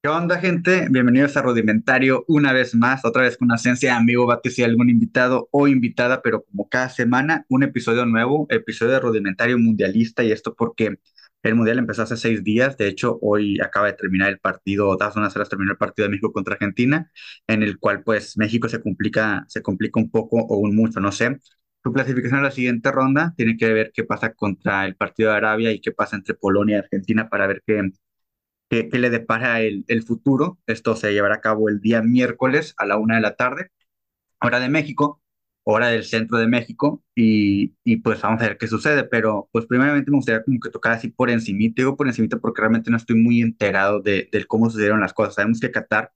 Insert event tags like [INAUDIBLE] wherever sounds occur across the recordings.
¿Qué onda, gente? Bienvenidos a Rudimentario una vez más, otra vez con una esencia de amigo, bate si algún invitado o invitada, pero como cada semana, un episodio nuevo, episodio de Rudimentario Mundialista, y esto porque el Mundial empezó hace seis días, de hecho, hoy acaba de terminar el partido, hace unas horas terminó el partido de México contra Argentina, en el cual pues México se complica, se complica un poco o un mucho, no sé. Su clasificación a la siguiente ronda tiene que ver qué pasa contra el partido de Arabia y qué pasa entre Polonia y Argentina para ver qué que, que le depara el, futuro. Esto se llevará a cabo el día miércoles a la una de la tarde, hora de México, hora del centro de México, y, pues vamos a ver qué sucede. Pero pues primeramente me gustaría como que tocar así por encimita, digo por encimita porque realmente no estoy muy enterado de, de cómo sucedieron las cosas. Sabemos que Qatar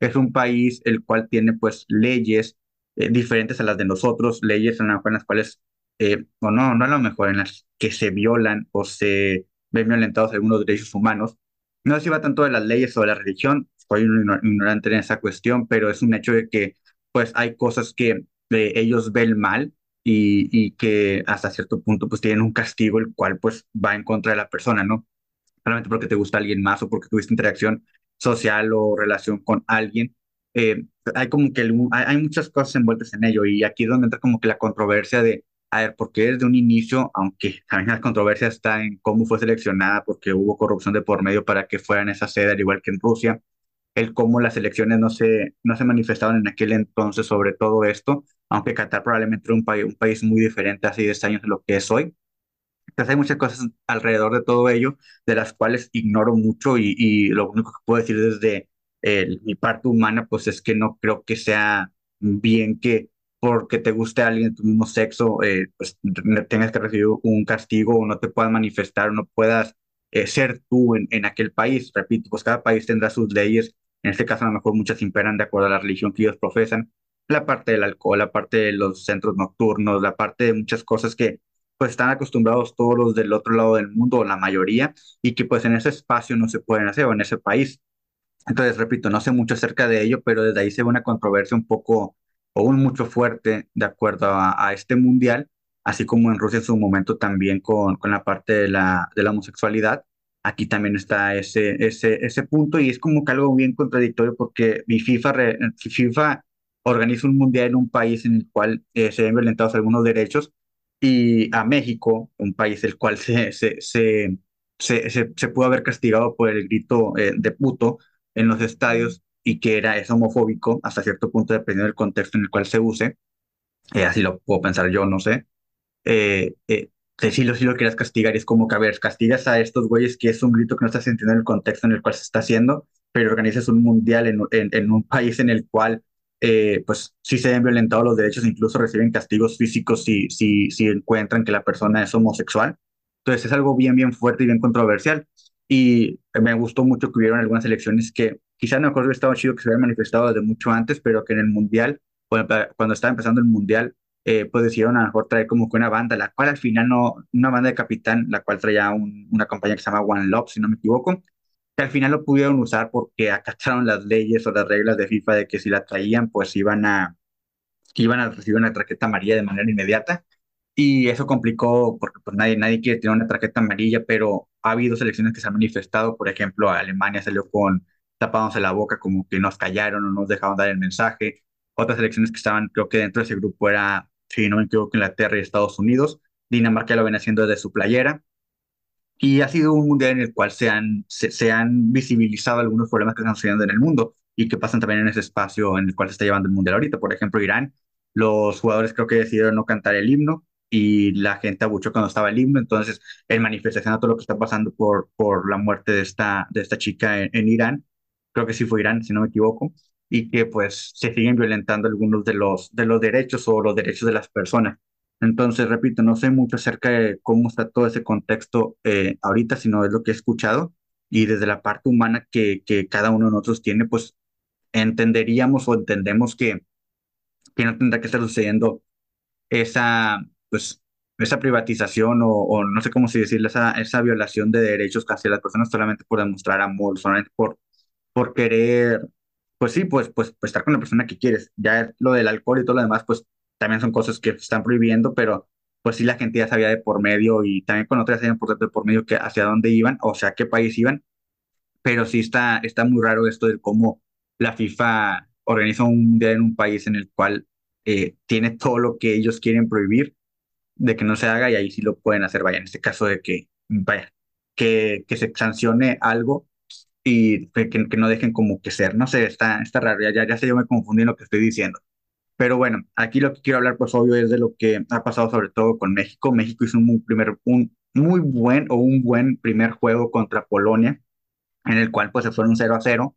es un país el cual tiene pues leyes eh, diferentes a las de nosotros, leyes en las cuales, eh, o no, no a lo mejor, en las que se violan o se ven violentados algunos derechos humanos. No sé si va tanto de las leyes o de la religión, soy un igno- ignorante en esa cuestión, pero es un hecho de que pues hay cosas que eh, ellos ven mal y, y que hasta cierto punto pues tienen un castigo el cual pues va en contra de la persona, ¿no? solamente porque te gusta alguien más o porque tuviste interacción social o relación con alguien. Eh, hay como que el- hay, hay muchas cosas envueltas en ello y aquí es donde entra como que la controversia de, a ver, porque desde un inicio, aunque también la controversia está en cómo fue seleccionada, porque hubo corrupción de por medio para que fuera en esa sede, al igual que en Rusia, el cómo las elecciones no se, no se manifestaban en aquel entonces sobre todo esto, aunque Qatar probablemente era un, país un país muy diferente hace 10 años de lo que es hoy. Entonces hay muchas cosas alrededor de todo ello, de las cuales ignoro mucho y, y lo único que puedo decir desde mi parte humana, pues es que no creo que sea bien que porque te guste alguien de tu mismo sexo, eh, pues tengas que recibir un castigo o no te puedas manifestar o no puedas eh, ser tú en, en aquel país. Repito, pues cada país tendrá sus leyes. En este caso, a lo mejor muchas imperan de acuerdo a la religión que ellos profesan. La parte del alcohol, la parte de los centros nocturnos, la parte de muchas cosas que pues están acostumbrados todos los del otro lado del mundo, la mayoría, y que pues en ese espacio no se pueden hacer, o en ese país. Entonces, repito, no sé mucho acerca de ello, pero desde ahí se ve una controversia un poco, o un mucho fuerte, de acuerdo a, este mundial, así como en Rusia en su momento también con, con la parte de la, de la homosexualidad. Aquí también está ese, ese, ese punto y es como que algo bien contradictorio porque mi FIFA, re- FIFA organiza un mundial en un país en el cual eh, se ven violentados algunos derechos y a México, un país el cual se, se, se, se, se, se pudo haber castigado por el grito eh, de puto en los estadios y que era, es homofóbico hasta cierto punto dependiendo del contexto en el cual se use, eh, así lo puedo pensar yo, no sé, eh, eh, que lo, si lo quieras castigar y es como que, a ver, castigas a estos güeyes que es un grito que no estás entendiendo el contexto en el cual se está haciendo, pero organizas un mundial en, en, en un país en el cual, eh, pues, sí se ven violentados los derechos, incluso reciben castigos físicos si, si, si encuentran que la persona es homosexual. Entonces es algo bien, bien fuerte y bien controversial. Y me gustó mucho que hubieron algunas elecciones que quizás no hubiera estado chido que se hubieran manifestado desde mucho antes, pero que en el mundial, cuando estaba empezando el mundial, eh, pues decidieron a lo mejor traer como que una banda, la cual al final no, una banda de Capitán, la cual traía un- una compañía que se llama One Love, si no me equivoco, que al final lo pudieron usar porque acataron las leyes o las reglas de FIFA de que si la traían, pues iban a, iban a recibir una tarjeta amarilla de manera inmediata. Y eso complicó porque pues nadie, nadie quiere tener una tarjeta amarilla, pero ha habido selecciones que se han manifestado, por ejemplo, Alemania salió con tapándose la boca como que nos callaron o nos dejaban dar el mensaje. Otras selecciones que estaban, creo que dentro de ese grupo era, si no me equivoco, Inglaterra y Estados Unidos. Dinamarca lo ven haciendo desde su playera. Y ha sido un mundial en el cual se han, se, se han visibilizado algunos problemas que están sucediendo en el mundo y que pasan también en ese espacio en el cual se está llevando el mundial ahorita. Por ejemplo, Irán, los jugadores creo que decidieron no cantar el himno y la gente abuchó cuando estaba el himno. Entonces, en manifestación a todo lo que está pasando por, por la muerte de esta, de esta chica en, en Irán, creo que sí fue Irán, si no me equivoco, y que pues se siguen violentando algunos de los, de los derechos o los derechos de las personas. Entonces, repito, no sé mucho acerca de cómo está todo ese contexto eh, ahorita, sino es lo que he escuchado y desde la parte humana que, que cada uno de nosotros tiene, pues entenderíamos o entendemos que, que no tendrá que estar sucediendo esa, pues, esa privatización o, o no sé cómo si esa, esa violación de derechos hacia las personas solamente por demostrar amor, solamente por, por querer, pues sí, pues, pues, pues estar con la persona que quieres. Ya lo del alcohol y todo lo demás, pues también son cosas que están prohibiendo, pero pues sí la gente ya sabía de por medio y también con otras sabían por, de por medio que hacia dónde iban, o sea, qué país iban pero sí está, está muy raro esto de cómo la FIFA organiza un mundial en un país en el cual eh, tiene todo lo que ellos quieren prohibir de que no se haga y ahí sí lo pueden hacer, vaya, en este caso de que, vaya, que, que se sancione algo y que, que no dejen como que ser, no sé, está, está raro, ya, ya, ya sé, yo me confundí en lo que estoy diciendo. Pero bueno, aquí lo que quiero hablar, pues obvio, es de lo que ha pasado sobre todo con México. México hizo un muy, primer, un muy buen o un buen primer juego contra Polonia, en el cual pues se fueron 0 a 0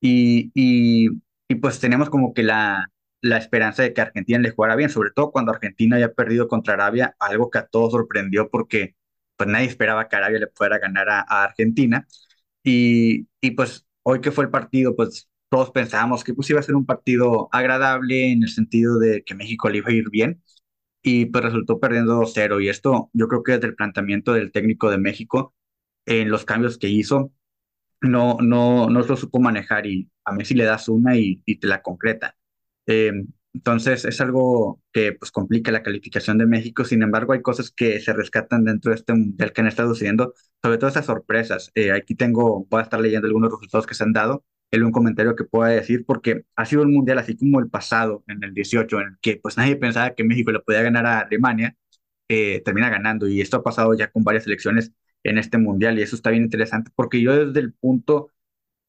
y, y, y pues teníamos como que la, la esperanza de que Argentina le jugara bien, sobre todo cuando Argentina había perdido contra Arabia, algo que a todos sorprendió porque pues nadie esperaba que Arabia le fuera a ganar a, a Argentina. Y, y pues hoy que fue el partido, pues todos pensábamos que pues iba a ser un partido agradable en el sentido de que México le iba a ir bien y pues resultó perdiendo 2-0 y esto yo creo que desde el planteamiento del técnico de México en los cambios que hizo no, no, no lo supo manejar y a Messi le das una y, y te la concreta. Eh, entonces es algo que pues complica la calificación de México, sin embargo hay cosas que se rescatan dentro de este mundial que han estado sucediendo, sobre todo esas sorpresas. Eh, aquí tengo, voy a estar leyendo algunos resultados que se han dado, el un comentario que pueda decir, porque ha sido un mundial así como el pasado, en el 18, en el que pues nadie pensaba que México le podía ganar a Alemania, eh, termina ganando y esto ha pasado ya con varias elecciones en este mundial y eso está bien interesante porque yo desde el punto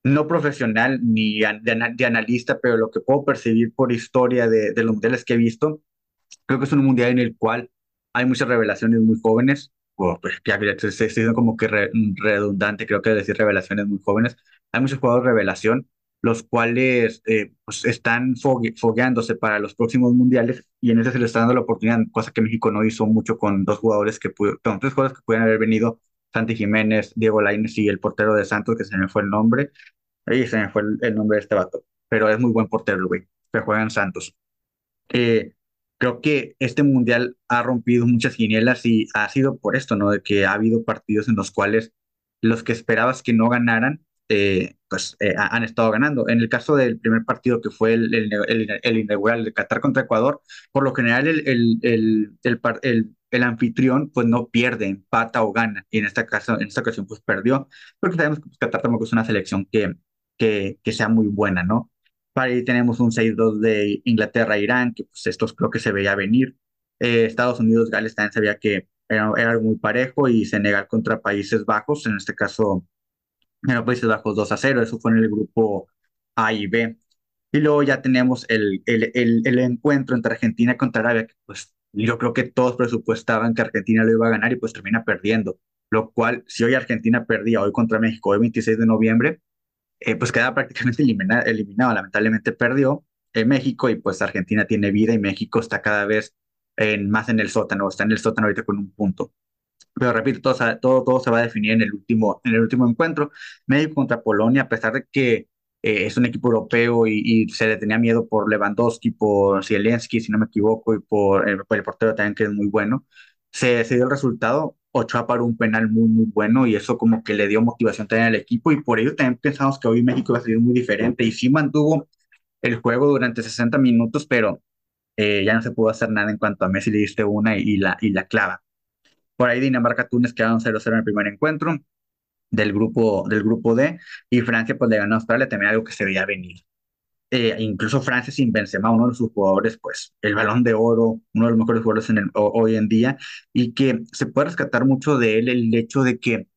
no profesional ni de, ana- de analista, pero lo que puedo percibir por historia de, los mundiales que he visto, creo que es un mundial en el cual hay muchas revelaciones muy jóvenes, o pues ya se se como que re- redundante, creo que decir revelaciones muy jóvenes, hay muchos jugadores de revelación, los cuales eh, pues están fogue- fogueándose para los próximos mundiales y en ese se les está dando la oportunidad, cosa que México no hizo mucho con dos jugadores que pudieron, tres jugadores que pudieran haber venido, Santi Jiménez, Diego Lainez y el portero de Santos, que se me fue el nombre Ahí se me fue el, el nombre de este vato, pero es muy buen portero, güey, que juega en Santos. Eh, creo que este mundial ha rompido muchas quinielas y ha sido por esto, ¿no? De que ha habido partidos en los cuales los que esperabas que no ganaran, eh, pues eh, ha- han estado ganando. En el caso del primer partido que fue el, el, el- el inaugural de Qatar contra Ecuador, por lo general el, el, el, el, anfitrión pues no pierde, empata o gana. Y en esta caso, en esta ocasión pues perdió, porque sabemos que pues, Qatar tampoco es una selección que, que, sea muy buena, ¿no? Para ahí tenemos un 6-2 de Inglaterra-Irán, que pues estos creo que se veía venir. Eh, Estados Unidos-Gales también se veía que era, era muy parejo y Senegal contra Países Bajos, en este caso, bueno, Países Bajos 2 a 0, eso fue en el grupo A y B. Y luego ya tenemos el, el, el, el encuentro entre Argentina contra Arabia, que pues yo creo que todos presupuestaban que Argentina lo iba a ganar y pues termina perdiendo. Lo cual, si hoy Argentina perdía hoy contra México, hoy 26 de noviembre, eh, pues queda prácticamente [LAUGHS] elimina- eliminado. Lamentablemente perdió eh, México y pues Argentina tiene vida y México está cada vez en, más en el sótano, está en el sótano ahorita con un punto. Pero repito, todo, todo, todo se va a definir en el último, en el último encuentro. México contra Polonia, a pesar de que eh, es un equipo europeo y, y se le tenía miedo por Lewandowski, por Zielinski, si no me equivoco, y por, eh, por el portero también, que es muy bueno, se, se dio el resultado. Ochoa paró un penal muy, muy bueno y eso como que le dio motivación también al equipo y por ello también pensamos que hoy México iba a salir muy diferente y sí mantuvo el juego durante 60 minutos, pero eh, ya no se pudo hacer nada en cuanto a Messi le diste una y, y la, y la clava. Por ahí Dinamarca-Túnez quedaron 0-0 en el primer encuentro del grupo, del grupo D y Francia pues le ganó a Australia, también algo que se veía venir. Eh, incluso Francia sin Benzema, uno de sus jugadores, pues el balón de oro, uno de los mejores jugadores en el- ho- hoy en día y que se puede rescatar mucho de él el hecho de que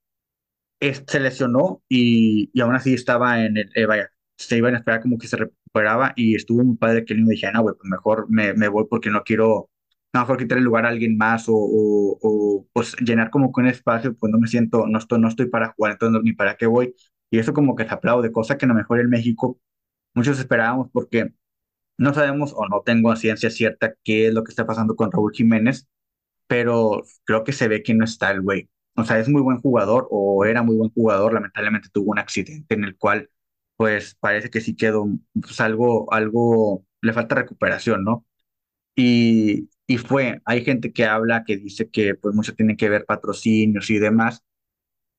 es- se lesionó y, y aún así estaba en el, eh, vaya, se iban a esperar como que se recuperaba y estuvo muy padre que él me dijera, no, güey, pues mejor me, me voy porque no quiero, no, mejor quitar el lugar a alguien más o, o, o, pues llenar como que un espacio, pues no me siento, no estoy, no estoy para jugar, entonces ni para qué voy. Y eso como que se aplaude, cosa que a lo mejor en México muchos esperábamos porque no sabemos o no tengo a ciencia cierta qué es lo que está pasando con Raúl Jiménez, pero creo que se ve que no está el güey. O sea, es muy buen jugador o era muy buen jugador, lamentablemente tuvo un accidente en el cual pues parece que sí quedó pues, algo, algo, le falta recuperación, ¿no? Y, y fue, hay gente que habla, que dice que pues mucho tiene que ver patrocinios y demás,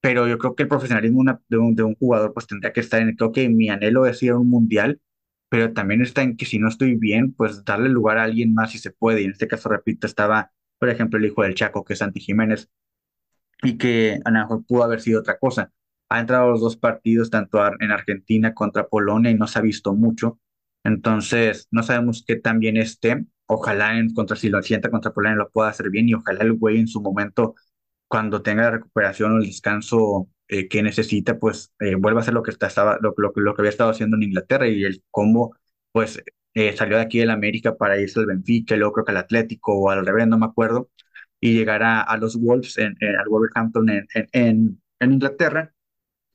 pero yo creo que el profesionalismo una- de un, de un jugador pues tendría que estar en, creo que mi anhelo es ir a un mundial, pero también está en que si no estoy bien, pues darle lugar a alguien más si se puede. Y en este caso, repito, estaba, por ejemplo, el hijo del Chaco, que es Santi Jiménez, y que a lo mejor pudo haber sido otra cosa. ha entrado los dos partidos, tanto en Argentina contra Polonia, y no se ha visto mucho. Entonces, no sabemos qué tan bien esté. Ojalá en contra, si lo sienta contra Polonia lo pueda hacer bien y ojalá el güey en su momento, cuando tenga la recuperación o el descanso eh, que necesita, pues eh, vuelva a hacer lo que, estaba, lo, lo, que había estado haciendo en Inglaterra y el cómo, pues, eh, salió de aquí del América para irse al Benfica, luego creo que al Atlético o al revés, no me acuerdo, y llegar a, los Wolves, en, al Wolverhampton en, en, en, Inglaterra,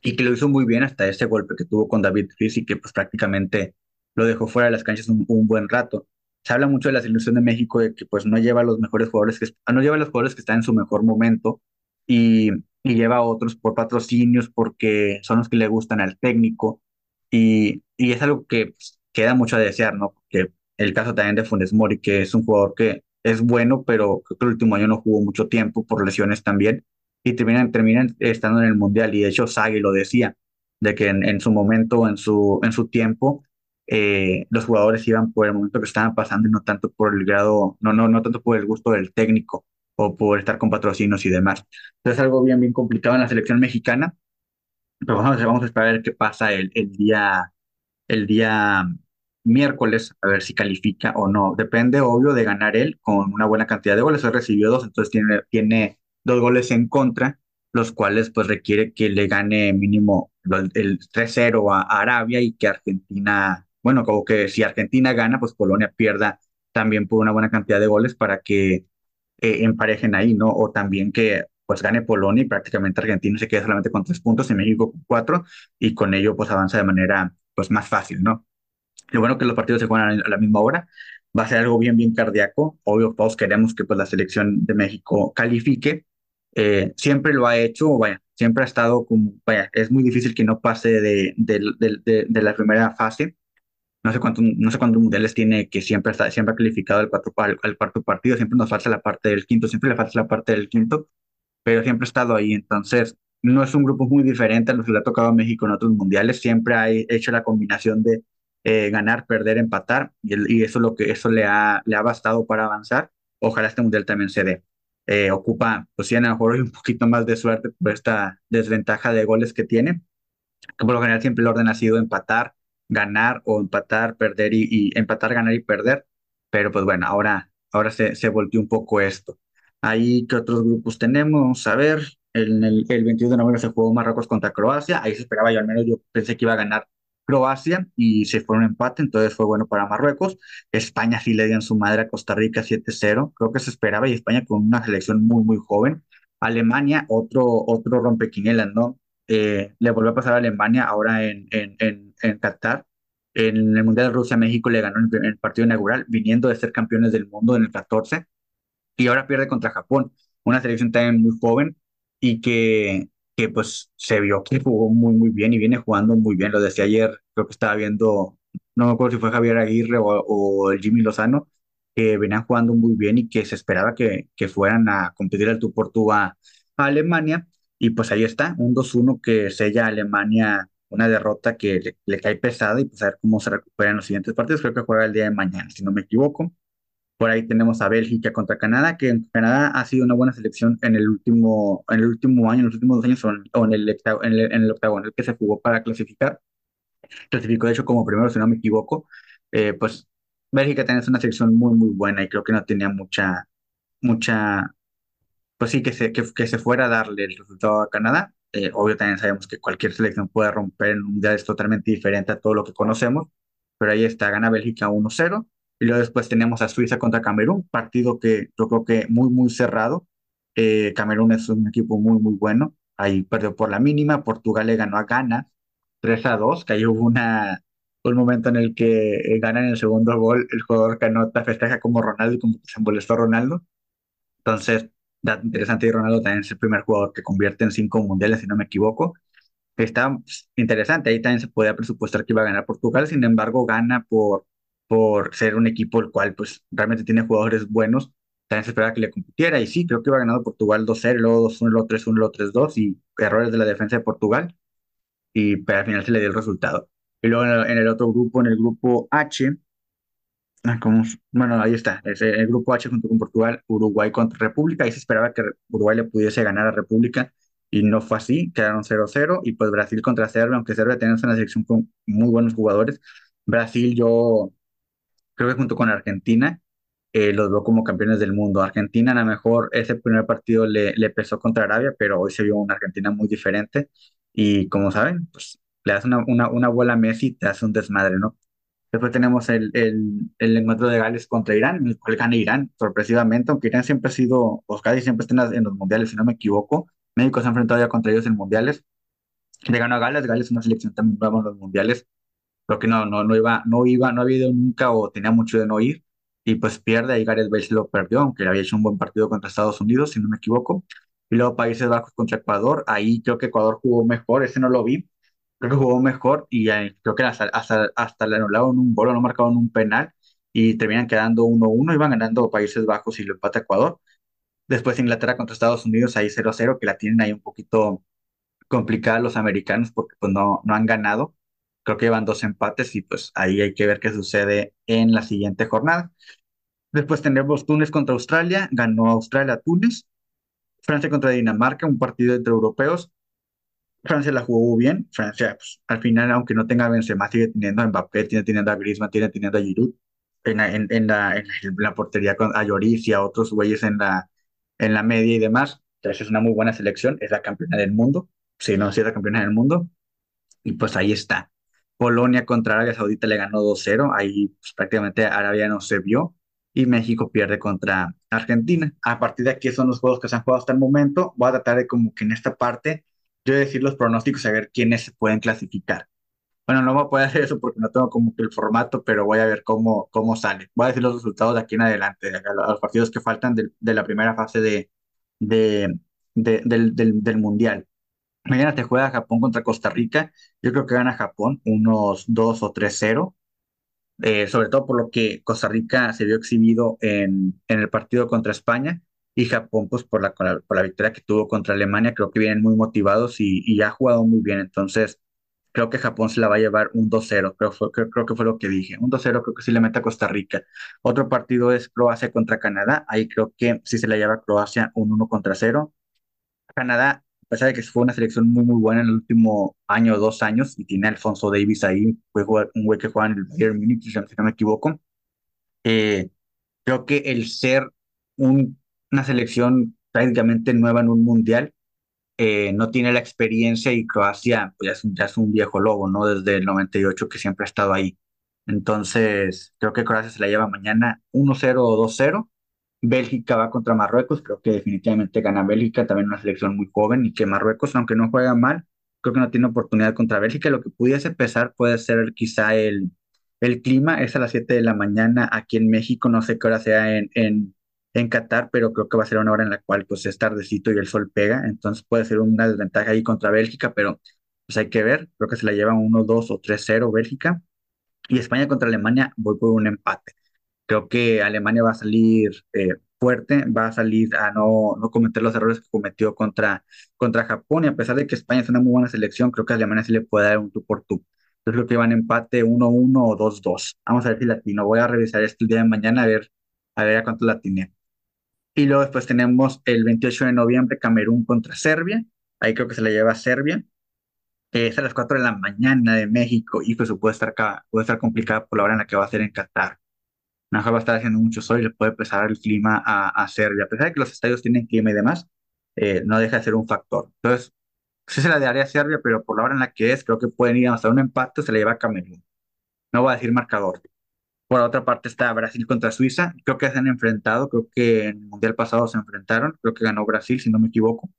y que lo hizo muy bien hasta ese golpe que tuvo con David Luiz y que pues prácticamente lo dejó fuera de las canchas un, buen rato. Se habla mucho de la selección de México de que pues no lleva a los mejores jugadores que no lleva los jugadores que están en su mejor momento y, y lleva a otros por patrocinios porque son los que le gustan al técnico y, y es algo que pues, queda mucho a desear, ¿no? Porque el caso también de Funes Mori, que es un jugador que es bueno, pero que el último año no jugó mucho tiempo por lesiones también, y terminan, terminan estando en el Mundial, y de hecho Sagi lo decía, de que en, en su momento, en su, en su tiempo, eh, los jugadores iban por el momento que estaban pasando y no tanto por el grado, no, no, no tanto por el gusto del técnico o por estar con patrocinios y demás. Entonces es algo bien, bien complicado en la selección mexicana, pero vamos, vamos a esperar qué pasa el, el día, el día miércoles a ver si califica o no. Depende, obvio, de ganar él con una buena cantidad de goles. Hoy recibió dos, entonces tiene, tiene dos goles en contra, los cuales pues requiere que le gane mínimo el 3-0 a Arabia y que Argentina, bueno, como que si Argentina gana, pues Polonia pierda también por una buena cantidad de goles para que eh, emparejen ahí, ¿no? O también que pues gane Polonia y prácticamente Argentina se quede solamente con tres puntos y México con cuatro y con ello pues avanza de manera pues más fácil, ¿no? Lo bueno que los partidos se juegan a la misma hora. Va a ser algo bien, bien cardíaco. Obvio, todos queremos que pues, la selección de México califique. Eh, siempre lo ha hecho, vaya, siempre ha estado como, vaya, es muy difícil que no pase de, de, de, de la primera fase. No sé, cuántos, no sé cuántos mundiales tiene que siempre, está, siempre ha calificado el, cuatro, el, cuarto partido. Siempre nos falta la parte del quinto, siempre le falta la parte del quinto, pero siempre ha estado ahí. Entonces, no es un grupo muy diferente a los que le ha tocado México en otros mundiales. Siempre ha hecho la combinación de eh, ganar, perder, empatar, y, eso, lo que, eso le ha, le ha bastado para avanzar. Ojalá este mundial también se dé. Eh, ocupa, pues sí, a lo mejor un poquito más de suerte por esta desventaja de goles que tiene, que por lo general siempre el orden ha sido empatar, ganar o empatar, perder y, empatar, ganar y perder, pero pues bueno, ahora, ahora se, se volteó un poco esto. Ahí, ¿qué otros grupos tenemos? A ver, el, el, el 21 de noviembre se jugó Marruecos contra Croacia, ahí se esperaba yo, al menos yo pensé que iba a ganar Croacia y se fue un empate, entonces fue bueno para Marruecos. España sí le dio en su madre a Costa Rica 7-0, creo que se esperaba, y España con una selección muy, muy joven. Alemania, otro, otro rompequinielas, ¿no? Eh, le volvió a pasar a Alemania ahora en, en, en, en Qatar. En el Mundial de Rusia, México le ganó en el partido inaugural, viniendo de ser campeones del mundo en el 14, y ahora pierde contra Japón, una selección también muy joven y que que pues se vio que jugó muy, muy bien y viene jugando muy bien. Lo decía ayer, creo que estaba viendo, no me acuerdo si fue Javier Aguirre o, o Jimmy Lozano, que venían jugando muy bien y que se esperaba que, que fueran a competir el tú por tú a, Alemania. Y pues ahí está, un 2-1 que sella a Alemania una derrota que le, le, cae pesada y pues a ver cómo se recupera en los siguientes partidos. Creo que juega el día de mañana, si no me equivoco. Por ahí tenemos a Bélgica contra Canadá, que en Canadá ha sido una buena selección en el último, en el último año, en los últimos dos años, o en el, en el, en el octagonal que se jugó para clasificar. Clasificó, de hecho, como primero, si no me equivoco. Eh, pues Bélgica es una selección muy, muy buena y creo que no tenía mucha, mucha, pues sí, que se, que, que se fuera a darle el resultado a Canadá. Eh, obvio, también sabemos que cualquier selección puede romper en un mundial, es totalmente diferente a todo lo que conocemos, pero ahí está, gana Bélgica 1-0 y luego después tenemos a Suiza contra Camerún, partido que yo creo que muy, muy cerrado. Eh, Camerún es un equipo muy, muy bueno. Ahí perdió por la mínima. Portugal le ganó a Ghana 3 a 2, que ahí hubo una, un momento en el que eh, ganan el segundo gol. El jugador Canota festeja como Ronaldo y como se molestó Ronaldo. Entonces, interesante. Y Ronaldo también es el primer jugador que convierte en cinco mundiales, si no me equivoco. Está interesante. Ahí también se podía presupuestar que iba a ganar Portugal. Sin embargo, gana por por ser un equipo el cual pues realmente tiene jugadores buenos, también se esperaba que le compitiera y sí, creo que iba ganando Portugal 2-0, luego 2-1, luego 3-1, luego 3-2 y errores de la defensa de Portugal y pero al final se le dio el resultado. Y luego en el, otro grupo, en el grupo H, como, bueno, ahí está, es el grupo H junto con Portugal, Uruguay contra República, y se esperaba que Uruguay le pudiese ganar a República y no fue así, quedaron 0-0 y pues Brasil contra Serbia, aunque Serbia tenía una selección con muy buenos jugadores, Brasil yo creo que junto con Argentina eh, los veo como campeones del mundo. Argentina a lo mejor ese primer partido le, le pesó contra Arabia, pero hoy se vio una Argentina muy diferente y como saben, pues le das una, una, una bola a Messi te hace un desmadre, ¿no? Después tenemos el, el, el encuentro de Gales contra Irán, en el cual gana Irán, sorpresivamente, aunque Irán siempre ha sido, pues casi siempre está en, los mundiales, si no me equivoco. México se ha enfrentado ya contra ellos en mundiales. Le ganó a Gales, Gales es una selección también nueva en los mundiales. Creo que no, no, no iba, no iba, no había ido nunca o tenía mucho de no ir. Y pues pierde, ahí Gareth Bale se lo perdió, aunque había hecho un buen partido contra Estados Unidos, si no me equivoco. Y luego Países Bajos contra Ecuador, ahí creo que Ecuador jugó mejor, ese no lo vi, creo que jugó mejor y creo que hasta, hasta, hasta le anularon un gol no marcaron un penal y terminan quedando 1-1, iban ganando Países Bajos y lo empata Ecuador. Después Inglaterra contra Estados Unidos, ahí 0-0, que la tienen ahí un poquito complicada los americanos porque pues no, no han ganado. Creo que llevan dos empates y pues ahí hay que ver qué sucede en la siguiente jornada. Después tenemos Túnez contra Australia, ganó Australia Túnez. Francia contra Dinamarca, un partido entre europeos. Francia la jugó bien. Francia, pues, al final, aunque no tenga Benzema, sigue teniendo a Mbappé, tiene teniendo a Griezmann, tiene teniendo a Giroud en en, en la, en la portería con a Lloris y a otros güeyes en la, en la media y demás. Entonces es una muy buena selección, es la campeona del mundo. Si no, sí es la campeona del mundo. Y pues ahí está. Polonia contra Arabia Saudita le ganó 2-0. Ahí pues, prácticamente Arabia no se vio. Y México pierde contra Argentina. A partir de aquí son los juegos que se han jugado hasta el momento. Voy a tratar de como que en esta parte yo decir los pronósticos y a ver quiénes se pueden clasificar. Bueno, no a poder hacer eso porque no tengo como que el formato, pero voy a ver cómo, cómo sale. Voy a decir los resultados de aquí en adelante, de los partidos que faltan de, la primera fase de- del, del, del Mundial. Mañana te juega Japón contra Costa Rica. Yo creo que gana Japón unos 2 o 3-0, eh, sobre todo por lo que Costa Rica se vio exhibido en, en el partido contra España y Japón pues por la, por la, victoria que tuvo contra Alemania. Creo que vienen muy motivados y, y ha jugado muy bien. Entonces, creo que Japón se la va a llevar un 2-0. Creo, creo, creo que fue lo que dije. Un 2-0 creo que sí le mete a Costa Rica. Otro partido es Croacia contra Canadá. Ahí creo que sí se la lleva Croacia un 1 contra 0. Canadá, a pesar de que fue una selección muy, muy buena en el último año o dos años, y tiene Alfonso Davis ahí, fue un güey que juega en el Bayern Múnich, si no me equivoco, eh, creo que el ser un- una selección prácticamente nueva en un mundial, eh, no tiene la experiencia y Croacia pues, ya es, ya es un viejo lobo, ¿no? Desde el 98 que siempre ha estado ahí. Entonces, creo que Croacia se la lleva mañana 1-0 o 2-0. Bélgica va contra Marruecos, creo que definitivamente gana Bélgica, también una selección muy joven y que Marruecos, aunque no juega mal, creo que no tiene oportunidad contra Bélgica. Lo que pudiese pesar puede ser quizá el, el clima, es a las 7 de la mañana aquí en México, no sé qué hora sea en, en Qatar, pero creo que va a ser una hora en la cual pues es tardecito y el sol pega, entonces puede ser una desventaja ahí contra Bélgica, pero pues hay que ver, creo que se la llevan 1, 2 o 3-0 Bélgica. Y España contra Alemania, voy por un empate. Creo que Alemania va a salir eh, fuerte, va a salir a no, no cometer los errores que cometió contra, contra Japón. Y a pesar de que España es una muy buena selección, creo que Alemania se le puede dar un tú por tú. Yo creo que van empate 1-1 o 2-2. Vamos a ver si latino. Voy a revisar esto el día de mañana a ver a ver a cuánto latiné. Y luego después tenemos el 28 de noviembre Camerún contra Serbia. Ahí creo que se la lleva Serbia. Eh, es a las 4 de la mañana de México y pues puede estar, ca- puede estar complicada por la hora en la que va a ser en Qatar. A mejor va a estar haciendo mucho sol y le puede pesar el clima a, a Serbia. A pesar de que los estadios tienen clima y demás, eh, no deja de ser un factor. Entonces, sí se la daría a Serbia, pero por la hora en la que es, creo que pueden ir hasta un empate, se la lleva a Camerún. No voy a decir marcador. Por otra parte está Brasil contra Suiza. Creo que se han enfrentado, creo que en el Mundial pasado se enfrentaron. Creo que ganó Brasil, si no me equivoco.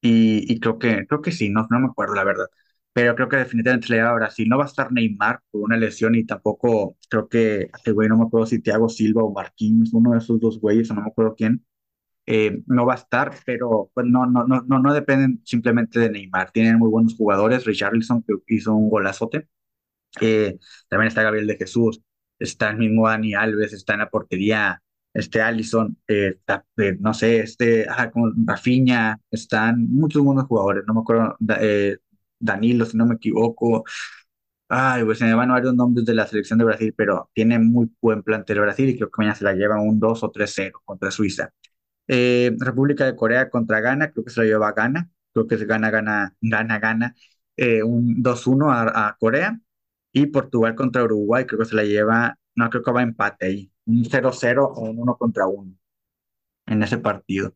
Y, y creo que, creo que sí, no, no me acuerdo la verdad. Pero creo que definitivamente le lleva a Brasil. No va a estar Neymar por una lesión y tampoco creo que este güey, no me acuerdo si Thiago Silva o Marquinhos, uno de esos dos güeyes, o no me acuerdo quién, eh, no va a estar, pero pues no, no, no, no, no dependen simplemente de Neymar. Tienen muy buenos jugadores. Richarlison que hizo un golazote. Eh, también está Gabriel de Jesús, está el mismo Dani Alves, está en la portería, este Allison, eh, eh, no sé, este, ah, como Rafinha, están muchos buenos jugadores, no me acuerdo, eh, Danilo, si no me equivoco. Ay, pues se me van varios nombres de la selección de Brasil, pero tiene muy buen plantel Brasil y creo que mañana se la lleva un 2 o 3-0 contra Suiza. República de Corea contra Ghana, creo que se la lleva Ghana. creo que se gana, gana, gana, gana, un 2-1 a, a Corea. Y Portugal contra Uruguay, creo que se la lleva, no, creo que va a empate ahí, un 0-0 o un 1 contra 1 en ese partido.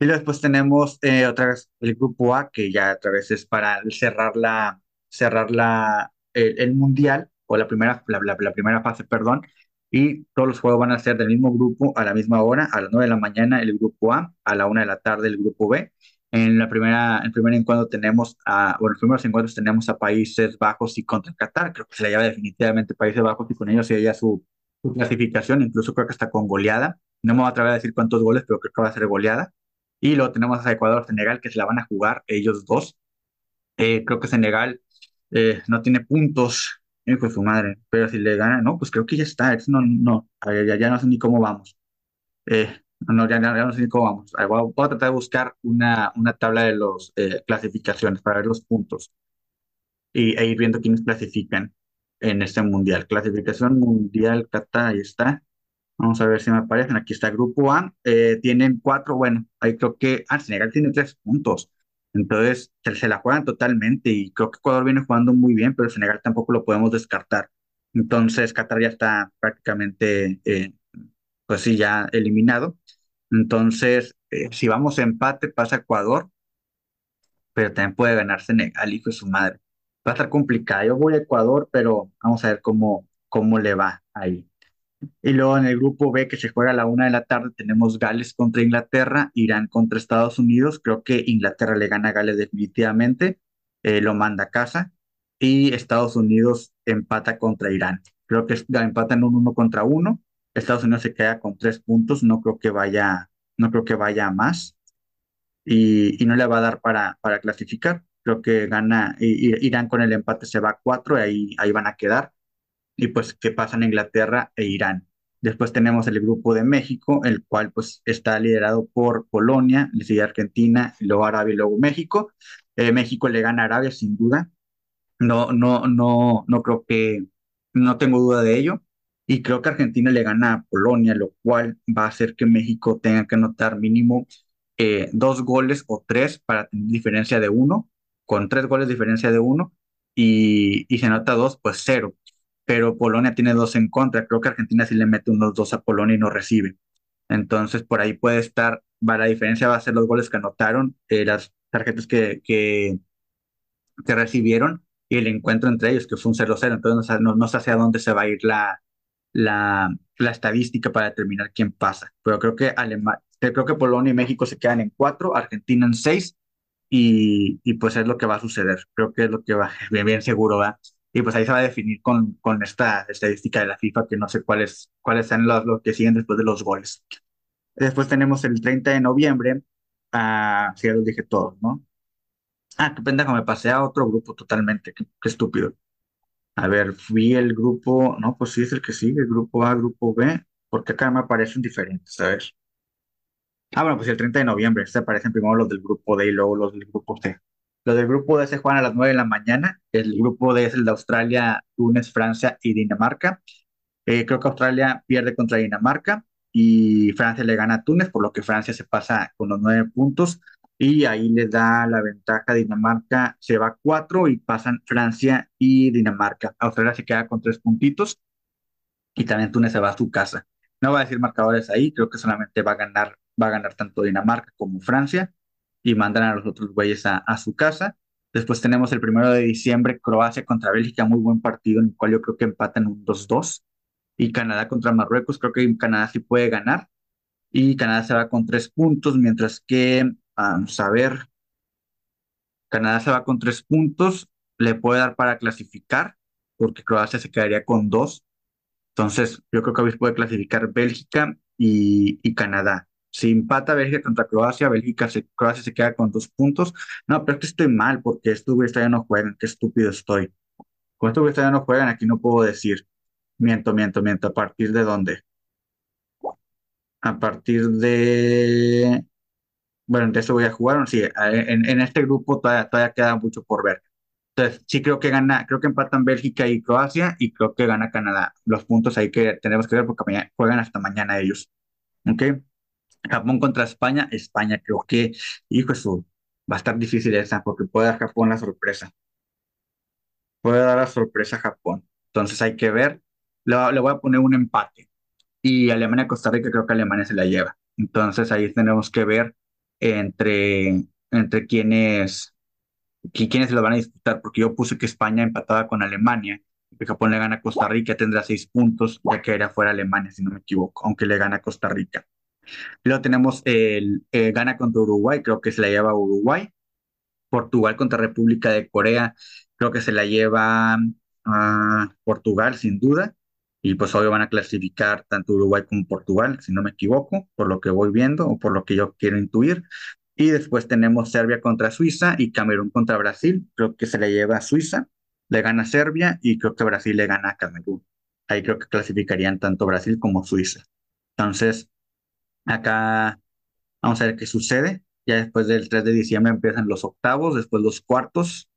Y después tenemos eh, otra vez el grupo A, que ya otra vez es para cerrar la, cerrar la, el, mundial, o la primera, la, la- primera fase, perdón, y todos los juegos van a ser del mismo grupo a la misma hora, a las 9 de la mañana el grupo A, a la una de la tarde el grupo B. En la primera, el primer encuentro tenemos a, bueno, los primeros encuentros tenemos a Países Bajos y contra Qatar, creo que se la lleva definitivamente Países Bajos y con ellos sería su, su clasificación, incluso creo que está con goleada. No me voy a atrever a decir cuántos goles, pero creo que va a ser goleada. Y luego tenemos a Ecuador, Senegal, que se la van a jugar ellos dos. Eh, creo que Senegal eh, no tiene puntos, hijo de su madre, pero si le gana, no, pues creo que ya está. Es- no, no, ya, ya no sé ni cómo vamos. Eh, no, ya, ya- no sé cómo vamos. Voy, a, tratar de buscar una, una tabla de los eh, clasificaciones para ver los puntos y, e ir viendo quiénes clasifican en este mundial. Clasificación mundial, Qatar, ahí está. Vamos a ver si me aparecen. Aquí está grupo A. eh, tienen cuatro, bueno, ahí creo que, ah, Senegal tiene tres puntos. Entonces, se, se la juegan totalmente y creo que Ecuador viene jugando muy bien, pero Senegal tampoco lo podemos descartar. Entonces, Qatar ya está prácticamente, eh, pues sí, ya eliminado. Entonces, eh, si vamos a empate, pasa Ecuador, pero también puede ganar Senegal, hijo de su madre. Va a estar complicado. Yo voy a Ecuador, pero vamos a ver cómo, cómo le va ahí. Y luego en el grupo B, que se juega a la una de la tarde, tenemos Gales contra Inglaterra, Irán contra Estados Unidos. Creo que Inglaterra le gana a Gales definitivamente, eh, lo manda a casa. Y Estados Unidos empata contra Irán. Creo que empatan un uno contra uno. Estados Unidos se queda con tres puntos. No creo que vaya, no creo que vaya a más. Y, y no le va a dar para, para clasificar. Creo que gana I- Irán con el empate se va a cuatro y ahí, ahí van a quedar y pues que pasan Inglaterra e Irán. Después tenemos el grupo de México, el cual pues está liderado por Polonia, le sigue Argentina, y luego Arabia y luego México. Eh, México le gana a Arabia sin duda. No, no, no, no creo que, no tengo duda de ello. Y creo que Argentina le gana a Polonia, lo cual va a hacer que México tenga que anotar mínimo eh, dos goles o tres para diferencia de uno. Con tres goles diferencia de uno y, y se anota dos, pues cero. Pero Polonia tiene dos en contra. Creo que Argentina sí le mete unos dos a Polonia y no recibe. Entonces por ahí puede estar, la diferencia va a ser los goles que anotaron, eh, las tarjetas que, que recibieron y el encuentro entre ellos, que fue un 0-0. Entonces no, no sé hacia dónde se va a ir la, la, la estadística para determinar quién pasa. Pero creo que Alema- creo que Polonia y México se quedan en cuatro, Argentina en seis, y, y pues es lo que va a suceder. Creo que es lo que va, bien, bien seguro va. Y pues ahí se va a definir con, con esta estadística de la FIFA, que no sé cuáles, cuáles son los, los que siguen después de los goles. Después tenemos el 30 de noviembre, ah, sí, ya los dije todos, ¿no? Ah, qué pendejo, me pasé a otro grupo totalmente, qué estúpido. A ver, fui el grupo, no, pues sí es el que sigue, el grupo A, grupo B, porque acá me aparecen diferentes, ¿sabes? Ah, bueno, pues el 30 de noviembre, se aparecen primero los del grupo D y luego los del grupo C. Los del grupo D se juegan a las 9 de la mañana, el grupo D es el de Australia, Túnez, Francia y Dinamarca. Eh, creo que Australia pierde contra Dinamarca y Francia le gana a Túnez, por lo que Francia se pasa con los nueve puntos y ahí le da la ventaja Dinamarca, se va a cuatro y pasan Francia y Dinamarca. Australia se queda con tres puntitos y también Túnez se va a su casa. No voy a decir marcadores ahí, creo que solamente va a ganar, va a ganar tanto Dinamarca como Francia y mandan a los otros güeyes a, a su casa. Después tenemos el primero de diciembre, Croacia contra Bélgica, muy buen partido en el cual yo creo que empatan un 2-2 y Canadá contra Marruecos, creo que Canadá sí puede ganar y Canadá se va con tres puntos, mientras que, a ver, Canadá se va con tres puntos, le puede dar para clasificar, porque Croacia se quedaría con dos, entonces yo creo que hoy puede clasificar Bélgica y, y Canadá. Si empata Bélgica contra Croacia, Bélgica se, Croacia se queda con dos puntos. No, pero es que estoy mal porque estos güeyes todavía no juegan, qué estúpido estoy. Con estos güeyes todavía no juegan, aquí no puedo decir. Miento, miento, miento. ¿A partir de dónde? A partir de... Bueno, entonces voy a jugar. Sí, en, en este grupo todavía, todavía queda mucho por ver. Entonces, sí creo que gana, creo que empatan Bélgica y Croacia y creo que gana Canadá. Los puntos ahí que tenemos que ver porque mañana- juegan hasta mañana ellos. ¿Ok? Japón contra España. España creo que, hijo de su, Va a estar difícil esa porque puede dar Japón la sorpresa. Puede dar la sorpresa a Japón. Entonces hay que ver. Le, le voy a poner un empate. Y Alemania-Costa Rica creo que Alemania se la lleva. Entonces ahí tenemos que ver entre, entre quiénes, qui- quiénes se lo van a disputar, porque yo puse que España empataba con Alemania, que Japón le gana a Costa Rica, tendrá seis puntos, ya que era fuera Alemania, si no me equivoco, aunque le gana a Costa Rica. Luego tenemos el eh, gana contra Uruguay, creo que se la lleva Uruguay. Portugal contra República de Corea, creo que se la lleva a Portugal sin duda. Y pues obvio van a clasificar tanto Uruguay como Portugal, si no me equivoco, por lo que voy viendo o por lo que yo quiero intuir. Y después tenemos Serbia contra Suiza y Camerún contra Brasil. Creo que se le lleva a Suiza, le gana a Serbia y creo que Brasil le gana a Camerún. Ahí creo que clasificarían tanto Brasil como Suiza. Entonces, acá Vamos a ver qué sucede. Ya después del 3 de diciembre empiezan los octavos, después los cuartos.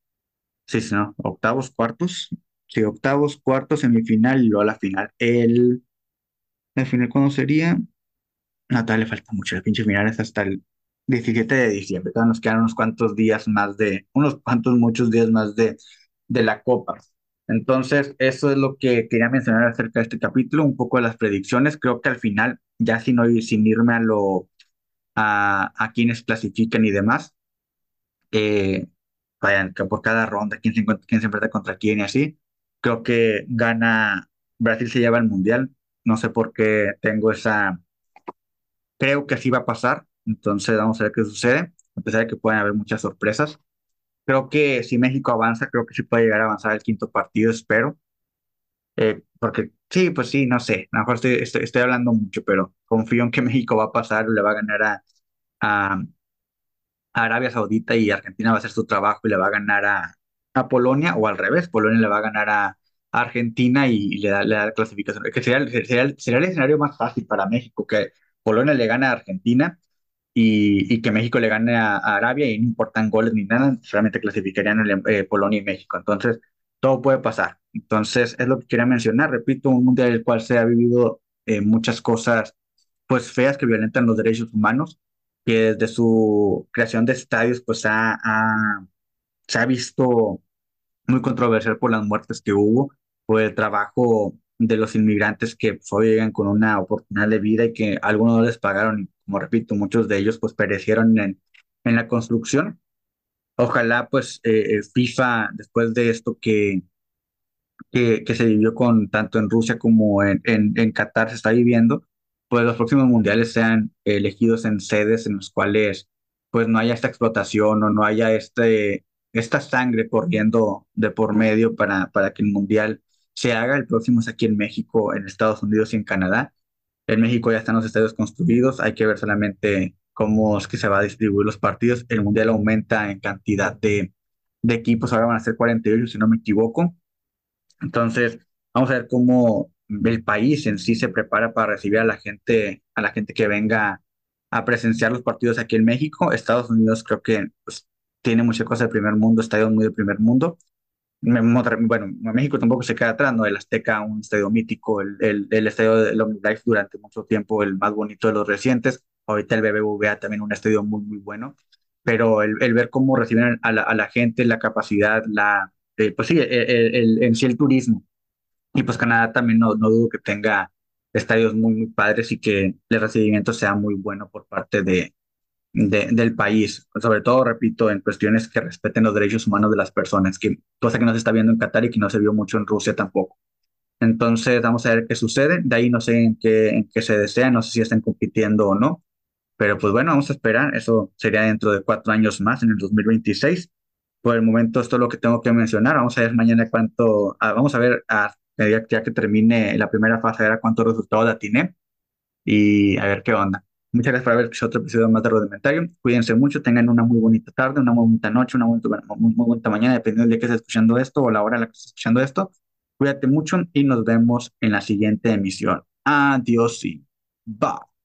Sí, sí, no, octavos, cuartos. Sí, octavos, cuartos, semifinal y luego la final. El, ¿la final cuándo sería? No, todavía le falta mucho. El pinche final es hasta el 17 de diciembre. Todavía nos quedan unos cuantos días más de, unos cuantos, muchos días más de, de la Copa. Entonces, eso es lo que quería mencionar acerca de este capítulo, un poco de las predicciones. Creo que al final, ya sin, sin irme a lo a, a quienes clasifican y demás. Eh, vayan, que por cada ronda, quién se, quién se enfrenta contra quién y así. Creo que gana, Brasil se lleva el mundial. No sé por qué tengo esa, creo que así va a pasar. Entonces vamos a ver qué sucede, a pesar de que pueden haber muchas sorpresas. Creo que si México avanza, creo que sí puede llegar a avanzar al quinto partido, espero. Eh, porque sí, pues sí, no sé, a lo mejor estoy, estoy, estoy hablando mucho, pero confío en que [LAUGHS] México va a pasar, le va a ganar a, a, a Arabia Saudita y Argentina va a hacer su trabajo y le va a ganar a, a Polonia, o al revés, Polonia le va a ganar a, Argentina y, le da, le da la clasificación. Que sería, sería, sería el escenario más fácil para México, que Polonia le gane a Argentina y, y que México le gane a, a Arabia y no importan goles ni nada, solamente clasificarían el, eh, Polonia y México. Entonces, todo puede pasar. Entonces, es lo que quería mencionar. Repito, un mundial en el cual se ha vivido eh, muchas cosas pues feas que violentan los derechos humanos, que desde su creación de estadios pues ha, ha- se ha visto muy controversial por las muertes que hubo, por el trabajo de los inmigrantes que hoy llegan con una oportunidad de vida y que algunos no les pagaron, y como repito, muchos de ellos pues perecieron en, en la construcción. Ojalá pues eh, eh, FIFA, después de esto que, que, que se vivió con tanto en Rusia como en, en, en Qatar, se está viviendo, pues los próximos mundiales sean elegidos en sedes en las cuales pues no haya esta explotación o no haya este, esta sangre corriendo de por medio para, para que el mundial se haga. El próximo es aquí en México, en Estados Unidos y en Canadá. En México ya están los estadios construidos, hay que ver solamente cómo es que se va a distribuir los partidos. El mundial aumenta en cantidad de, de equipos, ahora van a ser 48 si no me equivoco. Entonces, vamos a ver cómo el país en sí se prepara para recibir a la gente, a la gente que venga a presenciar los partidos aquí en México. Estados Unidos creo que pues, tiene muchas cosas del primer mundo, estadios muy del primer mundo. Bueno, México tampoco se queda atrás, ¿no? El Azteca, un estadio mítico, el, el, el estadio de OmniLife durante mucho tiempo, el más bonito de los recientes. Ahorita el BBVA también un estadio muy, muy bueno. Pero el, el ver cómo reciben a la, a la gente, la capacidad, la, eh, pues sí, el- en sí el turismo. Y pues Canadá también no, no dudo que tenga estadios muy, muy padres y que el recibimiento sea muy bueno por parte de, de- del país. Sobre todo, repito, en cuestiones que respeten los derechos humanos de las personas, que cosa que no se está viendo en Qatar y que no se vio mucho en Rusia tampoco. Entonces, vamos a ver qué sucede. De ahí no sé en qué, en qué se desea, no sé si están compitiendo o no. Pero pues bueno, vamos a esperar. Eso sería dentro de cuatro años más, en el 2026. Por el momento, esto es lo que tengo que mencionar. Vamos a ver mañana cuánto, ah, vamos a ver a, ya que termine la primera fase, a ver cuántos resultados atiné y a ver qué onda. Muchas gracias por haber escuchado otro episodio más de Rudimentario. Cuídense mucho, tengan una muy bonita tarde, una muy bonita noche, una muy, muy, bonita mañana, dependiendo del día que estés escuchando esto o la hora en la que estés escuchando esto. Cuídate mucho y nos vemos en la siguiente emisión. Adiós y bye.